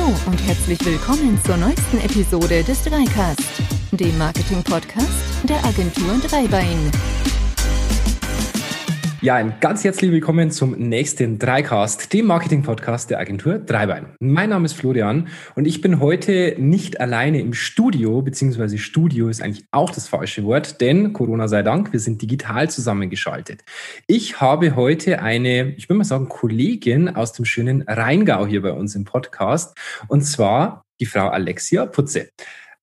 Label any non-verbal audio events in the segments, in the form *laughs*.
Hallo und herzlich willkommen zur neuesten Episode des Dreicast, dem Marketing-Podcast der Agentur Dreibein. Ja, ein ganz herzlich willkommen zum nächsten Dreicast, dem Marketing-Podcast der Agentur Dreibein. Mein Name ist Florian und ich bin heute nicht alleine im Studio, beziehungsweise Studio ist eigentlich auch das falsche Wort, denn Corona sei Dank, wir sind digital zusammengeschaltet. Ich habe heute eine, ich würde mal sagen, Kollegin aus dem schönen Rheingau hier bei uns im Podcast und zwar die Frau Alexia Putze.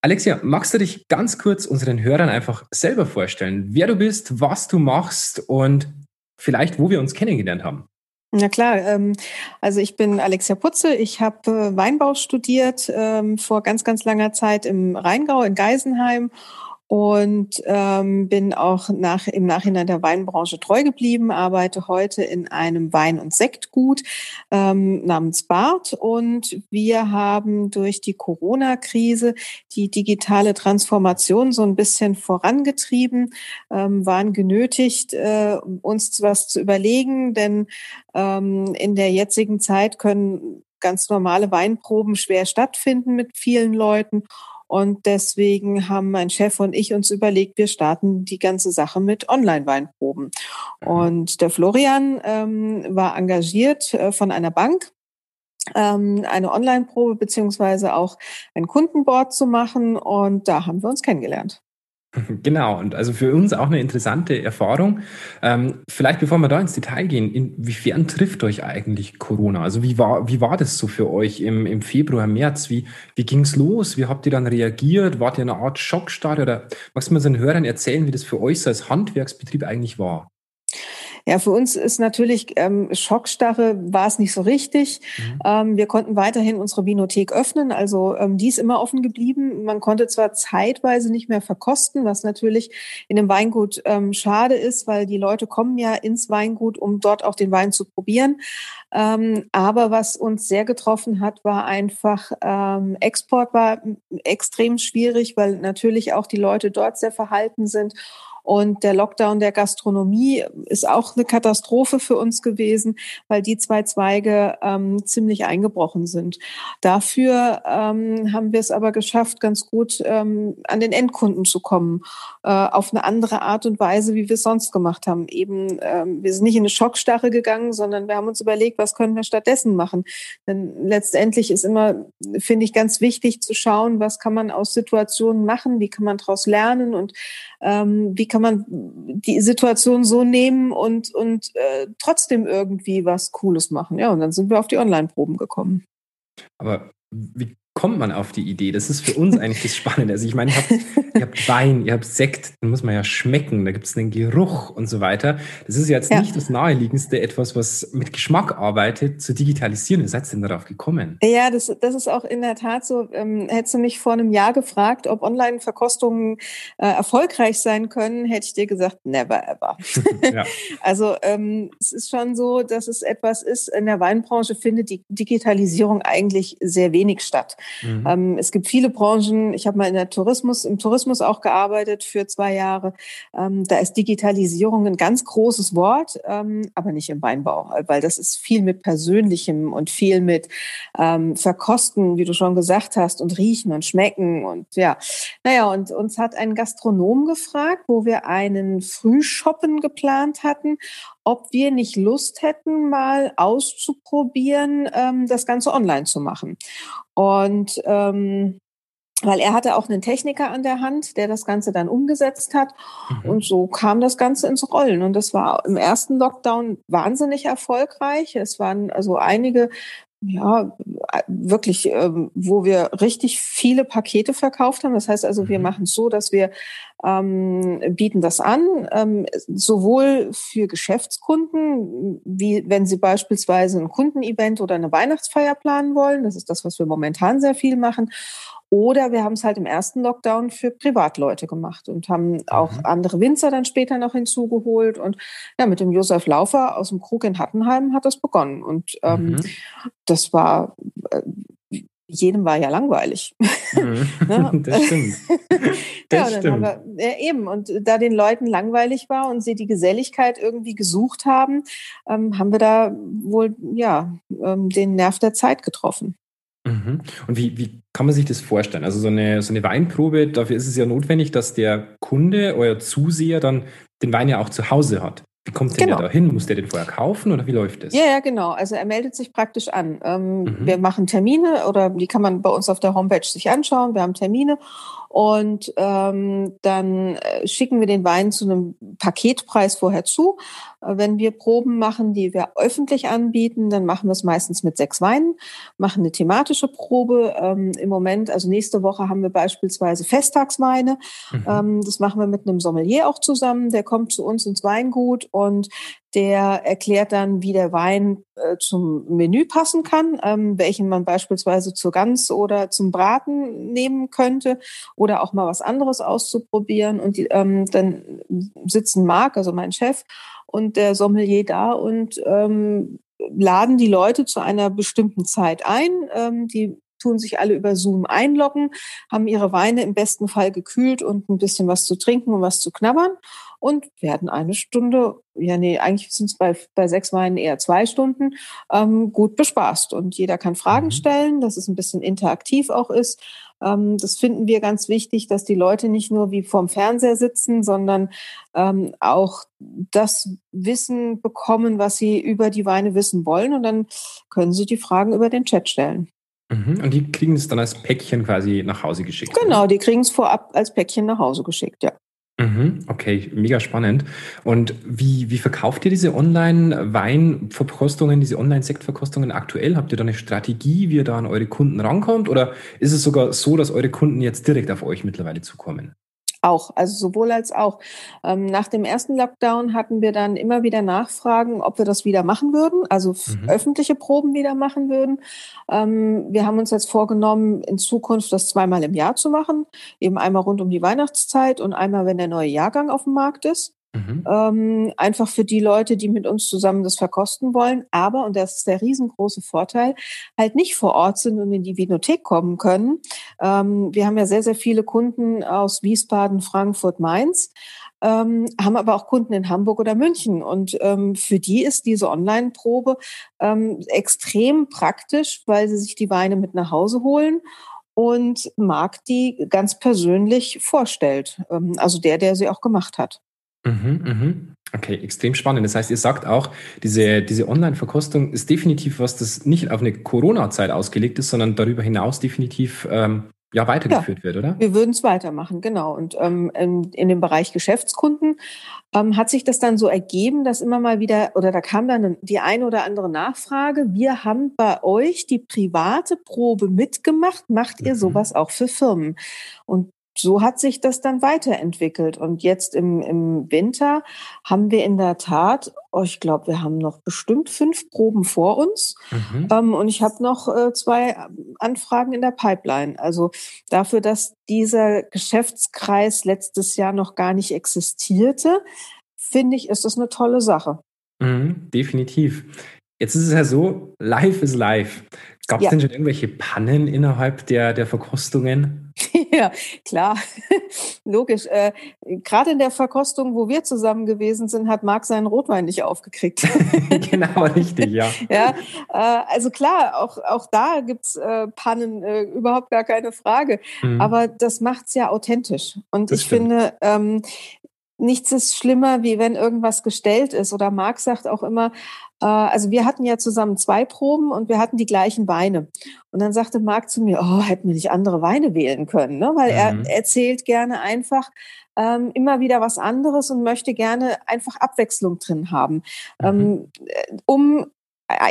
Alexia, magst du dich ganz kurz unseren Hörern einfach selber vorstellen, wer du bist, was du machst und vielleicht, wo wir uns kennengelernt haben. Na klar, ähm, also ich bin Alexia Putze, ich habe äh, Weinbau studiert ähm, vor ganz, ganz langer Zeit im Rheingau in Geisenheim und ähm, bin auch nach, im Nachhinein der Weinbranche treu geblieben, arbeite heute in einem Wein- und Sektgut ähm, namens Bart und wir haben durch die Corona-Krise die digitale Transformation so ein bisschen vorangetrieben, ähm, waren genötigt, äh, uns was zu überlegen, denn ähm, in der jetzigen Zeit können ganz normale Weinproben schwer stattfinden mit vielen Leuten. Und deswegen haben mein Chef und ich uns überlegt, wir starten die ganze Sache mit Online-Weinproben. Mhm. Und der Florian ähm, war engagiert äh, von einer Bank ähm, eine Online-Probe beziehungsweise auch ein Kundenboard zu machen. Und da haben wir uns kennengelernt. *laughs* Genau, und also für uns auch eine interessante Erfahrung. Ähm, vielleicht bevor wir da ins Detail gehen, inwiefern trifft euch eigentlich Corona? Also wie war, wie war das so für euch im, im Februar, März? Wie, wie ging es los? Wie habt ihr dann reagiert? Wart ihr in einer Art Schockstarre? Oder magst du mal so den Hörern erzählen, wie das für euch so als Handwerksbetrieb eigentlich war? Ja, für uns ist natürlich ähm, Schockstarre war es nicht so richtig. Mhm. Ähm, wir konnten weiterhin unsere Vinothek öffnen, also ähm, die ist immer offen geblieben. Man konnte zwar zeitweise nicht mehr verkosten, was natürlich in einem Weingut ähm, schade ist, weil die Leute kommen ja ins Weingut, um dort auch den Wein zu probieren. Ähm, aber was uns sehr getroffen hat, war einfach ähm, Export war extrem schwierig, weil natürlich auch die Leute dort sehr verhalten sind und der Lockdown der Gastronomie ist auch eine Katastrophe für uns gewesen, weil die zwei Zweige ähm, ziemlich eingebrochen sind. Dafür ähm, haben wir es aber geschafft, ganz gut ähm, an den Endkunden zu kommen, äh, auf eine andere Art und Weise, wie wir es sonst gemacht haben. Eben, ähm, wir sind nicht in eine Schockstarre gegangen, sondern wir haben uns überlegt, was können wir stattdessen machen. Denn letztendlich ist immer, finde ich, ganz wichtig zu schauen, was kann man aus Situationen machen, wie kann man daraus lernen und ähm, wie kann kann man die Situation so nehmen und, und äh, trotzdem irgendwie was Cooles machen. Ja, und dann sind wir auf die Online-Proben gekommen. Aber wie kommt man auf die Idee? Das ist für uns eigentlich das Spannende. Also ich meine, ihr habt, ihr habt Wein, ihr habt Sekt, den muss man ja schmecken, da gibt es einen Geruch und so weiter. Das ist jetzt ja. nicht das Naheliegendste, etwas, was mit Geschmack arbeitet, zu digitalisieren. Wie seid ihr denn darauf gekommen? Ja, das, das ist auch in der Tat so. Ähm, hättest du mich vor einem Jahr gefragt, ob Online-Verkostungen äh, erfolgreich sein können, hätte ich dir gesagt, never ever. *laughs* ja. Also ähm, es ist schon so, dass es etwas ist, in der Weinbranche findet die Digitalisierung eigentlich sehr wenig statt. Mhm. Ähm, es gibt viele Branchen. Ich habe mal in der Tourismus, im Tourismus auch gearbeitet für zwei Jahre. Ähm, da ist Digitalisierung ein ganz großes Wort, ähm, aber nicht im Weinbau, weil das ist viel mit Persönlichem und viel mit ähm, Verkosten, wie du schon gesagt hast, und Riechen und Schmecken und ja. Naja, und uns hat ein Gastronom gefragt, wo wir einen Frühshoppen geplant hatten ob wir nicht Lust hätten, mal auszuprobieren, ähm, das Ganze online zu machen. Und ähm, weil er hatte auch einen Techniker an der Hand, der das Ganze dann umgesetzt hat. Mhm. Und so kam das Ganze ins Rollen. Und das war im ersten Lockdown wahnsinnig erfolgreich. Es waren also einige ja, wirklich, ähm, wo wir richtig viele Pakete verkauft haben. Das heißt also, wir mhm. machen es so, dass wir ähm, bieten das an, ähm, sowohl für Geschäftskunden, wie wenn sie beispielsweise ein Kundenevent oder eine Weihnachtsfeier planen wollen. Das ist das, was wir momentan sehr viel machen. Oder wir haben es halt im ersten Lockdown für Privatleute gemacht und haben auch mhm. andere Winzer dann später noch hinzugeholt. Und ja, mit dem Josef Laufer aus dem Krug in Hattenheim hat das begonnen. Und ähm, mhm. das war, äh, jedem war ja langweilig. Mhm. *laughs* *laughs* *laughs* ja. Das stimmt. Das ja, stimmt. Wir, ja, eben. Und da den Leuten langweilig war und sie die Geselligkeit irgendwie gesucht haben, ähm, haben wir da wohl ja ähm, den Nerv der Zeit getroffen. Mhm. Und wie, wie kann man sich das vorstellen? Also so eine, so eine Weinprobe, dafür ist es ja notwendig, dass der Kunde, euer Zuseher, dann den Wein ja auch zu Hause hat. Wie kommt denn genau. der da hin? Muss der den vorher kaufen oder wie läuft das? Ja, ja, genau. Also er meldet sich praktisch an. Ähm, mhm. Wir machen Termine oder die kann man bei uns auf der Homepage sich anschauen. Wir haben Termine und ähm, dann äh, schicken wir den Wein zu einem Paketpreis vorher zu. Äh, wenn wir Proben machen, die wir öffentlich anbieten, dann machen wir es meistens mit sechs Weinen, machen eine thematische Probe. Ähm, Im Moment, also nächste Woche haben wir beispielsweise Festtagsweine. Mhm. Ähm, das machen wir mit einem Sommelier auch zusammen. Der kommt zu uns ins Weingut und der erklärt dann, wie der Wein äh, zum Menü passen kann, ähm, welchen man beispielsweise zur Gans oder zum Braten nehmen könnte oder auch mal was anderes auszuprobieren. Und die, ähm, dann sitzen Marc, also mein Chef, und der Sommelier da und ähm, laden die Leute zu einer bestimmten Zeit ein. Ähm, die tun sich alle über Zoom einloggen, haben ihre Weine im besten Fall gekühlt und ein bisschen was zu trinken und was zu knabbern und werden eine Stunde, ja nee, eigentlich sind es bei, bei sechs Weinen eher zwei Stunden, ähm, gut bespaßt. Und jeder kann Fragen mhm. stellen, dass es ein bisschen interaktiv auch ist. Ähm, das finden wir ganz wichtig, dass die Leute nicht nur wie vorm Fernseher sitzen, sondern ähm, auch das Wissen bekommen, was sie über die Weine wissen wollen. Und dann können sie die Fragen über den Chat stellen. Mhm. Und die kriegen es dann als Päckchen quasi nach Hause geschickt. Genau, die kriegen es vorab als Päckchen nach Hause geschickt, ja. Mhm, okay, mega spannend. Und wie, wie verkauft ihr diese Online-Weinverkostungen, diese Online-Sektverkostungen aktuell? Habt ihr da eine Strategie, wie ihr da an eure Kunden rankommt? Oder ist es sogar so, dass eure Kunden jetzt direkt auf euch mittlerweile zukommen? Auch, also sowohl als auch. Ähm, nach dem ersten Lockdown hatten wir dann immer wieder Nachfragen, ob wir das wieder machen würden, also mhm. öffentliche Proben wieder machen würden. Ähm, wir haben uns jetzt vorgenommen, in Zukunft das zweimal im Jahr zu machen, eben einmal rund um die Weihnachtszeit und einmal, wenn der neue Jahrgang auf dem Markt ist. Mhm. Ähm, einfach für die Leute, die mit uns zusammen das verkosten wollen, aber, und das ist der riesengroße Vorteil, halt nicht vor Ort sind und in die Vinothek kommen können. Ähm, wir haben ja sehr, sehr viele Kunden aus Wiesbaden, Frankfurt, Mainz. Ähm, haben aber auch Kunden in Hamburg oder München. Und ähm, für die ist diese Online-Probe ähm, extrem praktisch, weil sie sich die Weine mit nach Hause holen und Marc die ganz persönlich vorstellt. Ähm, also der, der sie auch gemacht hat. Mhm, mhm. Okay, extrem spannend. Das heißt, ihr sagt auch, diese, diese Online-Verkostung ist definitiv was, das nicht auf eine Corona-Zeit ausgelegt ist, sondern darüber hinaus definitiv ähm, ja, weitergeführt ja, wird, oder? Wir würden es weitermachen, genau. Und ähm, in, in, dem Bereich Geschäftskunden ähm, hat sich das dann so ergeben, dass immer mal wieder, oder da kam dann die eine oder andere Nachfrage, wir haben bei euch die private Probe mitgemacht, macht ihr mhm. sowas auch für Firmen? Und so hat sich das dann weiterentwickelt. Und jetzt im, im Winter haben wir in der Tat, oh, ich glaube, wir haben noch bestimmt fünf Proben vor uns. Mhm. Ähm, und ich habe noch äh, zwei Anfragen in der Pipeline. Also dafür, dass dieser Geschäftskreis letztes Jahr noch gar nicht existierte, finde ich, ist das eine tolle Sache. Mhm, definitiv. Jetzt ist es ja so, live ist live. Gab es ja. denn schon irgendwelche Pannen innerhalb der, der Verkostungen? *laughs* *laughs* ja, klar, logisch. Äh, Gerade in der Verkostung, wo wir zusammen gewesen sind, hat Marc seinen Rotwein nicht aufgekriegt. *laughs* genau, richtig, ja. *laughs* ja, äh, also klar, auch, auch da gibt's äh, Pannen, äh, überhaupt gar keine Frage. Mhm. Aber das macht's ja authentisch. Und das ich stimmt. finde, ähm, nichts ist schlimmer, wie wenn irgendwas gestellt ist. Oder Marc sagt auch immer, äh, also wir hatten ja zusammen zwei Proben und wir hatten die gleichen Weine. Und dann sagte Marc zu mir, oh, hätten wir nicht andere Weine wählen können, ne? weil mhm. er erzählt gerne einfach ähm, immer wieder was anderes und möchte gerne einfach Abwechslung drin haben, mhm. ähm, um äh,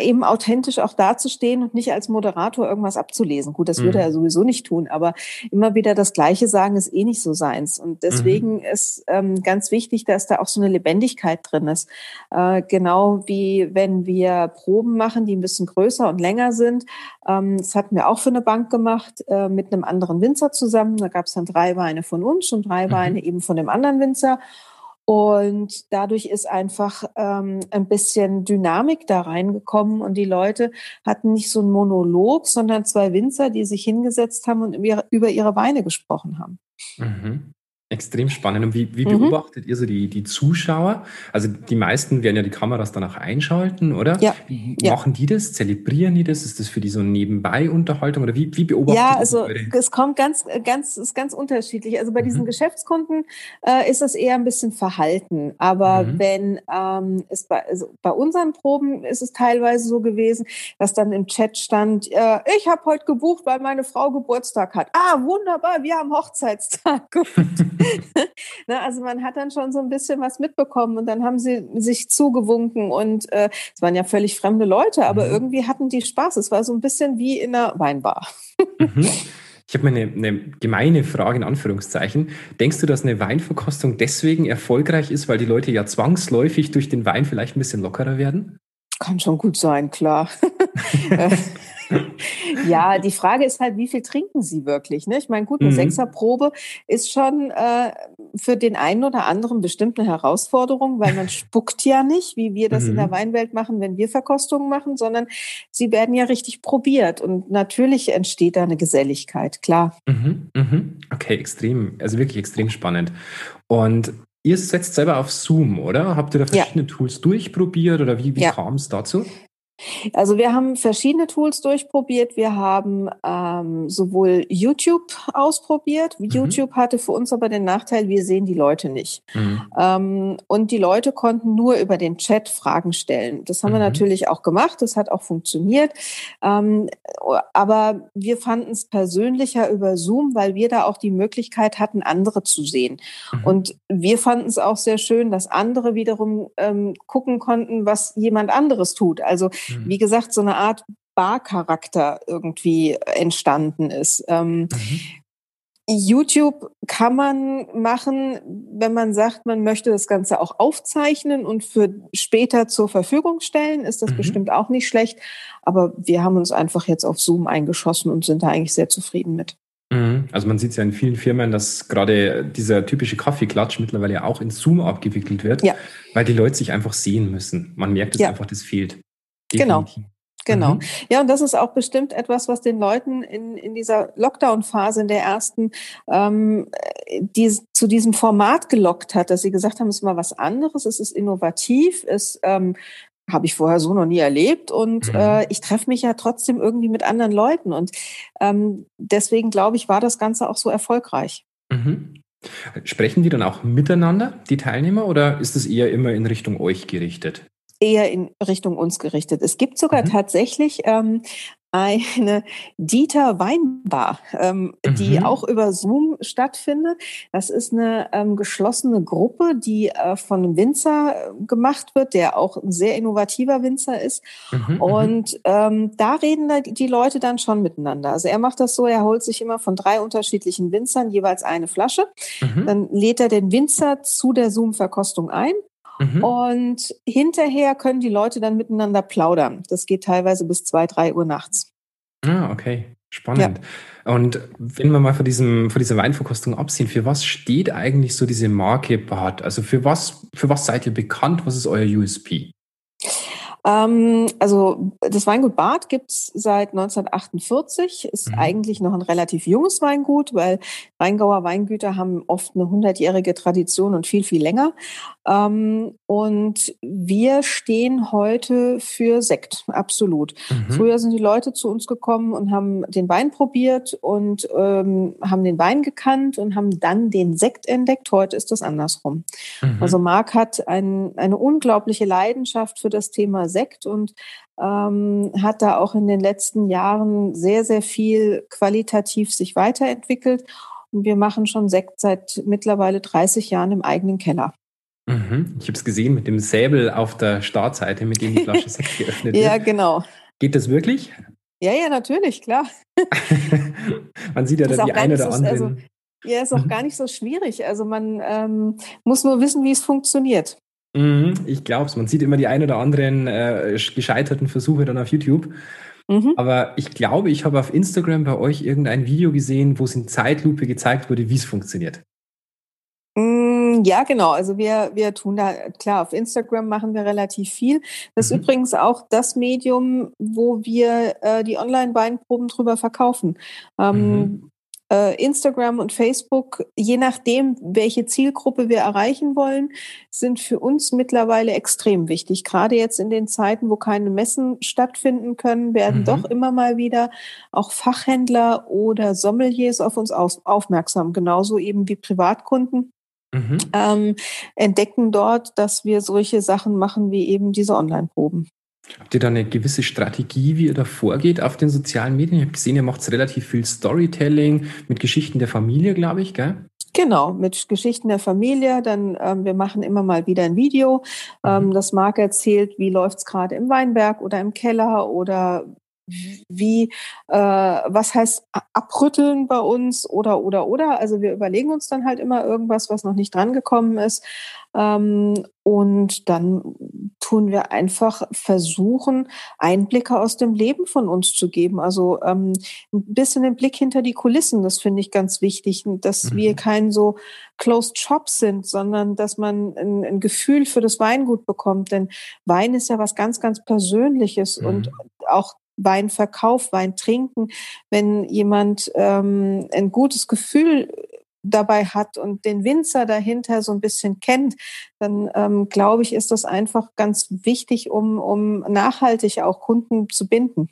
eben authentisch auch dazustehen und nicht als Moderator irgendwas abzulesen. Gut, das würde mhm. er sowieso nicht tun, aber immer wieder das Gleiche sagen ist eh nicht so seins. Und deswegen mhm. ist ähm, ganz wichtig, dass da auch so eine Lebendigkeit drin ist. Äh, genau wie wenn wir Proben machen, die ein bisschen größer und länger sind. Ähm, das hatten wir auch für eine Bank gemacht äh, mit einem anderen Winzer zusammen. Da gab es dann drei Weine von uns und drei mhm. Weine eben von dem anderen Winzer. Und dadurch ist einfach ähm, ein bisschen Dynamik da reingekommen und die Leute hatten nicht so einen Monolog, sondern zwei Winzer, die sich hingesetzt haben und über ihre Weine gesprochen haben. Mhm. Extrem spannend. Und wie, wie mhm. beobachtet ihr so die, die Zuschauer? Also die meisten werden ja die Kameras danach einschalten, oder? Ja. Wie ja. machen die das? Zelebrieren die das? Ist das für die so eine Nebenbei-Unterhaltung? Oder wie, wie beobachtet Ja, also es kommt ganz, ganz, ist ganz unterschiedlich. Also bei diesen mhm. Geschäftskunden äh, ist das eher ein bisschen verhalten. Aber mhm. wenn ähm, es bei, also bei unseren Proben ist es teilweise so gewesen, dass dann im Chat stand, äh, ich habe heute gebucht, weil meine Frau Geburtstag hat. Ah, wunderbar, wir haben Hochzeitstag *laughs* gebucht. ne, also man hat dann schon so ein bisschen was mitbekommen und dann haben sie sich zugewunken und äh, es waren ja völlig fremde Leute, aber mhm. irgendwie hatten die Spaß. Es war so ein bisschen wie in einer Weinbar. mhm. Ich habe mal eine, eine, gemeine Frage in Anführungszeichen. Denkst du, dass eine Weinverkostung deswegen erfolgreich ist, weil die Leute ja zwangsläufig durch den Wein vielleicht ein bisschen lockerer werden? Kann schon gut sein, klar. *laughs* *laughs* ja, die Frage ist halt, wie viel trinken Sie wirklich? Ne? Ich meine, gut, eine mhm. Sechserprobe ist schon äh, für den einen oder anderen bestimmt eine Herausforderung, weil man spuckt ja nicht, wie wir das mhm. in der mhm. Weinwelt machen, wenn wir Verkostungen machen, sondern sie werden ja richtig probiert. Und natürlich entsteht da eine Geselligkeit, klar. Mhm. mhm. Okay, extrem, also wirklich extrem spannend. Und Ihr setzt selber auf Zoom, oder? Habt ihr da verschiedene ja. Tools durchprobiert oder wie, wie ja. kam es dazu? Also wir haben verschiedene Tools durchprobiert. Wir haben ähm, sowohl YouTube ausprobiert. Mhm. YouTube hatte für uns aber den Nachteil, wir sehen die Leute nicht. Mhm. Ähm, und die Leute konnten nur über den Chat Fragen stellen. Das haben mhm. wir natürlich auch gemacht. Das hat auch funktioniert. Ähm, aber wir fanden es persönlicher über Zoom, weil wir da auch die Möglichkeit hatten, andere zu sehen. Mhm. Und wir fanden es auch sehr schön, dass andere wiederum ähm, gucken konnten, was jemand anderes tut. Also mhm. wie gesagt, so eine Art Barcharakter irgendwie entstanden ist. Ähm, mhm. YouTube kann man machen, wenn man sagt, man möchte das Ganze auch aufzeichnen und für später zur Verfügung stellen, ist das mhm. bestimmt auch nicht schlecht. Aber wir haben uns einfach jetzt auf Zoom eingeschossen und sind da eigentlich sehr zufrieden mit. Mhm. Also man sieht es ja in vielen Firmen, dass gerade dieser typische Kaffeeklatsch mittlerweile auch in Zoom abgewickelt wird, ja. weil die Leute sich einfach sehen müssen. Man merkt es ja. einfach, das fehlt. Genau. Genau. Mhm. Ja, und das ist auch bestimmt etwas, was den Leuten in, in dieser Lockdown-Phase, in der ersten, ähm, die, zu diesem Format gelockt hat, dass sie gesagt haben, es ist mal was anderes, es ist innovativ, es ähm, habe ich vorher so noch nie erlebt und mhm. äh, ich treffe mich ja trotzdem irgendwie mit anderen Leuten und ähm, deswegen glaube ich, war das Ganze auch so erfolgreich. Mhm. Sprechen die dann auch miteinander, die Teilnehmer, oder ist es eher immer in Richtung euch gerichtet? Eher in Richtung uns gerichtet. Es gibt sogar mhm. tatsächlich ähm, eine Dieter Weinbar, ähm, mhm. die auch über Zoom stattfindet. Das ist eine ähm, geschlossene Gruppe, die äh, von einem Winzer äh, gemacht wird, der auch ein sehr innovativer Winzer ist. Mhm, mhm. Und ähm, da reden da die Leute dann schon miteinander. Also er macht das so, er holt sich immer von drei unterschiedlichen Winzern jeweils eine Flasche. Mhm. Dann lädt er den Winzer zu der Zoom-Verkostung ein. Mhm. Und hinterher können die Leute dann miteinander plaudern. Das geht teilweise bis zwei, drei Uhr nachts. Ah, okay. Spannend. Ja. Und wenn wir mal von, diesem, von dieser Weinverkostung absehen, für was steht eigentlich so diese Marke Bad? Also für was, für was seid ihr bekannt? Was ist euer USP? Ähm, also das Weingut Bad gibt's seit 1948, ist mhm. eigentlich noch ein relativ junges Weingut, weil Rheingauer Weingüter haben oft eine hundertjährige Tradition und viel, viel länger. Ähm, und wir stehen heute für Sekt, absolut. Mhm. Früher sind die Leute zu uns gekommen und haben den Wein probiert und ähm, haben den Wein gekannt und haben dann den Sekt entdeckt. Heute ist das andersrum. Mhm. Also Marc hat ein, eine unglaubliche Leidenschaft für das Thema Sekt und ähm, hat da auch in den letzten Jahren sehr, sehr viel qualitativ sich weiterentwickelt. Und wir machen schon Sekt seit mittlerweile 30 Jahren im eigenen Keller. Mhm. Ich habe es gesehen mit dem Säbel auf der Startseite, mit dem die Flasche Sekt *laughs* geöffnet wird. Ja, genau. Geht das wirklich? Ja, ja, natürlich, klar. *laughs* man sieht ja dann die eine oder andere. Also, ja, ist auch mhm. gar nicht so schwierig. Also man ähm, muss nur wissen, wie es funktioniert. Mhm, ich glaube es. Man sieht immer die ein oder anderen äh, gescheiterten Versuche dann auf YouTube. Mhm. Aber ich glaube, ich habe auf Instagram bei euch irgendein Video gesehen, wo es in Zeitlupe gezeigt wurde, wie es funktioniert. Mm, ja, genau. Also wir, wir tun da, klar, auf Instagram machen wir relativ viel. Das ist mhm. übrigens auch das Medium, wo wir äh, die Online-Weinproben drüber verkaufen. Ähm, mhm. äh, Instagram und Facebook, je nachdem, welche Zielgruppe wir erreichen wollen, sind für uns mittlerweile extrem wichtig. Gerade jetzt in den Zeiten, wo keine Messen stattfinden können, werden mhm. doch immer mal wieder auch Fachhändler oder Sommeliers auf uns aufmerksam, genauso eben wie Privatkunden. Mhm. Ähm, entdecken dort, dass wir solche Sachen machen wie eben diese Online-Proben. Habt ihr da eine gewisse Strategie, wie ihr da vorgeht auf den sozialen Medien? Ich habe gesehen, ihr macht relativ viel Storytelling mit Geschichten der Familie, glaube ich, gell? Genau, mit Geschichten der Familie. Dann ähm, wir machen immer mal wieder ein Video, ähm, mhm. das Marc erzählt, wie läuft's gerade im Weinberg oder im Keller oder wie, äh, was heißt abrütteln bei uns oder, oder, oder. Also wir überlegen uns dann halt immer irgendwas, was noch nicht drangekommen ist. Ähm, und dann tun wir einfach versuchen, Einblicke aus dem Leben von uns zu geben. Also ähm, ein bisschen den Blick hinter die Kulissen, das finde ich ganz wichtig, dass mhm. wir kein so Closed Shop sind, sondern dass man ein, ein, Gefühl für das Weingut bekommt. Denn Wein ist ja was ganz, ganz Persönliches mhm. und auch Weinverkauf, Wein trinken, wenn jemand ähm, ein gutes Gefühl dabei hat und den Winzer dahinter so ein bisschen kennt, dann ähm, glaube ich, ist das einfach ganz wichtig, um, um nachhaltig auch Kunden zu binden.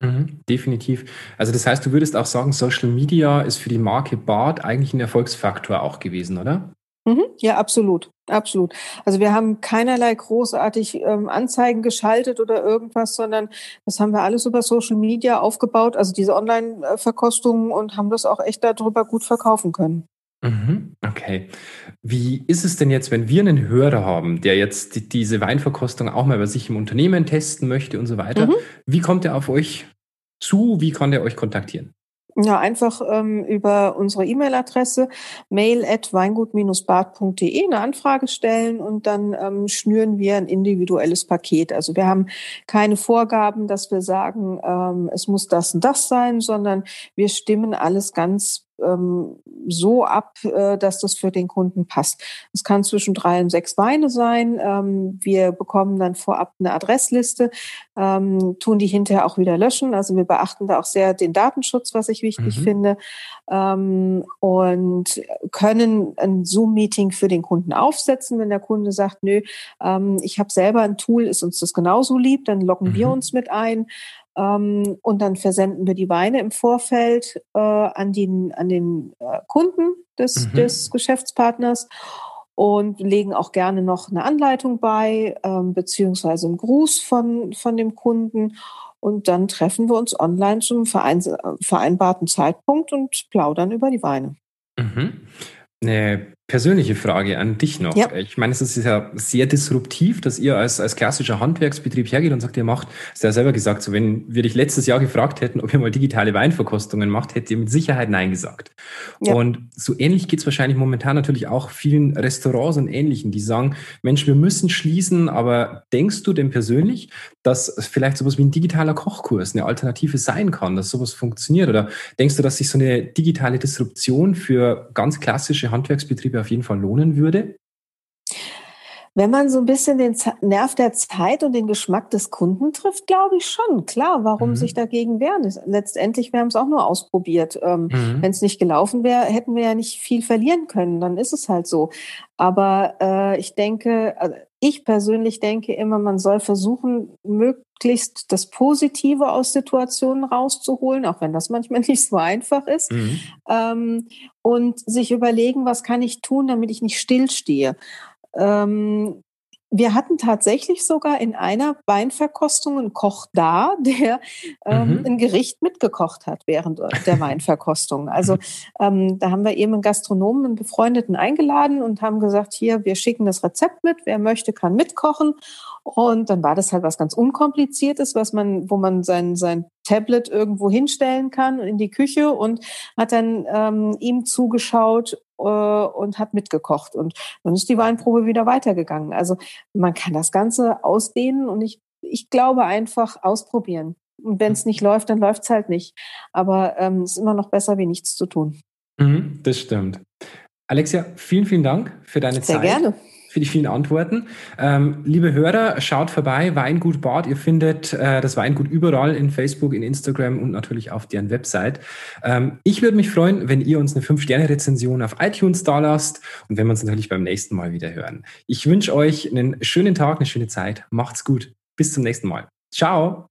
Mhm, definitiv. Also das heißt, du würdest auch sagen, Social Media ist für die Marke Bart eigentlich ein Erfolgsfaktor auch gewesen, oder? Mhm, ja, absolut. Absolut. Also wir haben keinerlei großartig ähm, Anzeigen geschaltet oder irgendwas, sondern das haben wir alles über Social Media aufgebaut, also diese Online-Verkostungen und haben das auch echt darüber gut verkaufen können. Mhm, okay. Wie ist es denn jetzt, wenn wir einen Hörer haben, der jetzt die, diese Weinverkostung auch mal bei sich im Unternehmen testen möchte und so weiter? Mhm. Wie kommt er auf euch zu? Wie kann er euch kontaktieren? Ja, einfach ähm, über unsere E-Mail-Adresse mail at weingut-bad.de eine Anfrage stellen und dann ähm, schnüren wir ein individuelles Paket. Also wir haben keine Vorgaben, dass wir sagen, ähm, es muss das und das sein, sondern wir stimmen alles ganz ähm, so ab, äh, dass das für den Kunden passt. Es kann zwischen drei und sechs Weine sein. Ähm, wir bekommen dann vorab eine Adressliste, ähm, tun die hinterher auch wieder löschen. Also wir beachten da auch sehr den Datenschutz, was ich wichtig mhm. finde, ähm, und können ein Zoom-Meeting für den Kunden aufsetzen, wenn der Kunde sagt, nö, ähm, ich habe selber ein Tool, ist uns das genauso lieb, dann locken mhm. wir uns mit ein. Ähm, und dann versenden wir die Weine im Vorfeld äh, an, den, an den äh, Kunden des, mhm. des Geschäftspartners und legen auch gerne noch eine Anleitung bei, ähm, beziehungsweise einen Gruß von, von dem Kunden. Und dann treffen wir uns online zum vereinbarten Zeitpunkt und plaudern über die Weine. Mhm. Eine persönliche Frage an dich noch. Ja. Ich meine, es ist ja sehr disruptiv, dass ihr als, als klassischer Handwerksbetrieb hergeht und sagt, ihr macht, hast ja selber gesagt, so wenn wir dich letztes Jahr gefragt hätten, ob ihr mal digitale Weinverkostungen macht, hättet ihr mit Sicherheit Nein gesagt. Ja. Und so ähnlich geht's wahrscheinlich momentan natürlich auch vielen Restaurants und Ähnlichen, die sagen, Mensch, wir müssen schließen, aber denkst du denn persönlich, dass vielleicht sowas wie ein digitaler Kochkurs eine Alternative sein kann, dass sowas funktioniert? Oder denkst du, dass sich so eine digitale Disruption für ganz klassische Handwerksbetriebe auf jeden Fall lohnen würde? Wenn man so ein bisschen den Nerv der Zeit und den Geschmack des Kunden trifft, glaube ich schon. Klar, warum mhm. sich dagegen wehren? Letztendlich, wir haben es auch nur ausprobiert. Ähm, mhm. Wenn es nicht gelaufen wäre, hätten wir ja nicht viel verlieren können. Dann ist es halt so. Aber äh, ich denke, also ich persönlich denke immer, man soll versuchen, möglichst das Positive aus Situationen rauszuholen, auch wenn das manchmal *laughs* nicht so einfach ist. Mhm. Ähm, und sich überlegen, was kann ich tun, damit ich nicht stillstehe. Ähm, wir hatten tatsächlich sogar in einer Weinverkostung einen Koch da, *laughs* der ähm, mhm. ein Gericht mitgekocht hat während der Weinverkostung. Also ähm, da haben wir eben einen Gastronomen, einen Befreundeten eingeladen und haben gesagt, hier, wir schicken das Rezept mit, wer möchte, kann mitkochen. Und dann war das halt was ganz Unkompliziertes, was man, wo man sein, sein Tablet irgendwo hinstellen kann in die Küche und hat dann ähm, ihm zugeschaut und hat mitgekocht. Und dann ist die Weinprobe wieder weitergegangen. Also man kann das Ganze ausdehnen und ich, ich glaube einfach ausprobieren. Und wenn es nicht läuft, dann läuft es halt nicht. Aber ähm, es ist immer noch besser, wie nichts zu tun. Mhm, das stimmt. Alexia, vielen, vielen Dank für deine Sehr Zeit. Sehr gerne für die vielen Antworten. Ähm, liebe Hörer, schaut vorbei, Weingut Bad. Ihr findet äh, das Weingut überall in Facebook, in Instagram und natürlich auf deren Website. Ähm, ich würde mich freuen, wenn ihr uns eine 5-Sterne-Rezension auf iTunes da lasst und wenn wir uns natürlich beim nächsten Mal wieder hören. Ich wünsche euch einen schönen Tag, eine schöne Zeit. Macht's gut. Bis zum nächsten Mal. Ciao.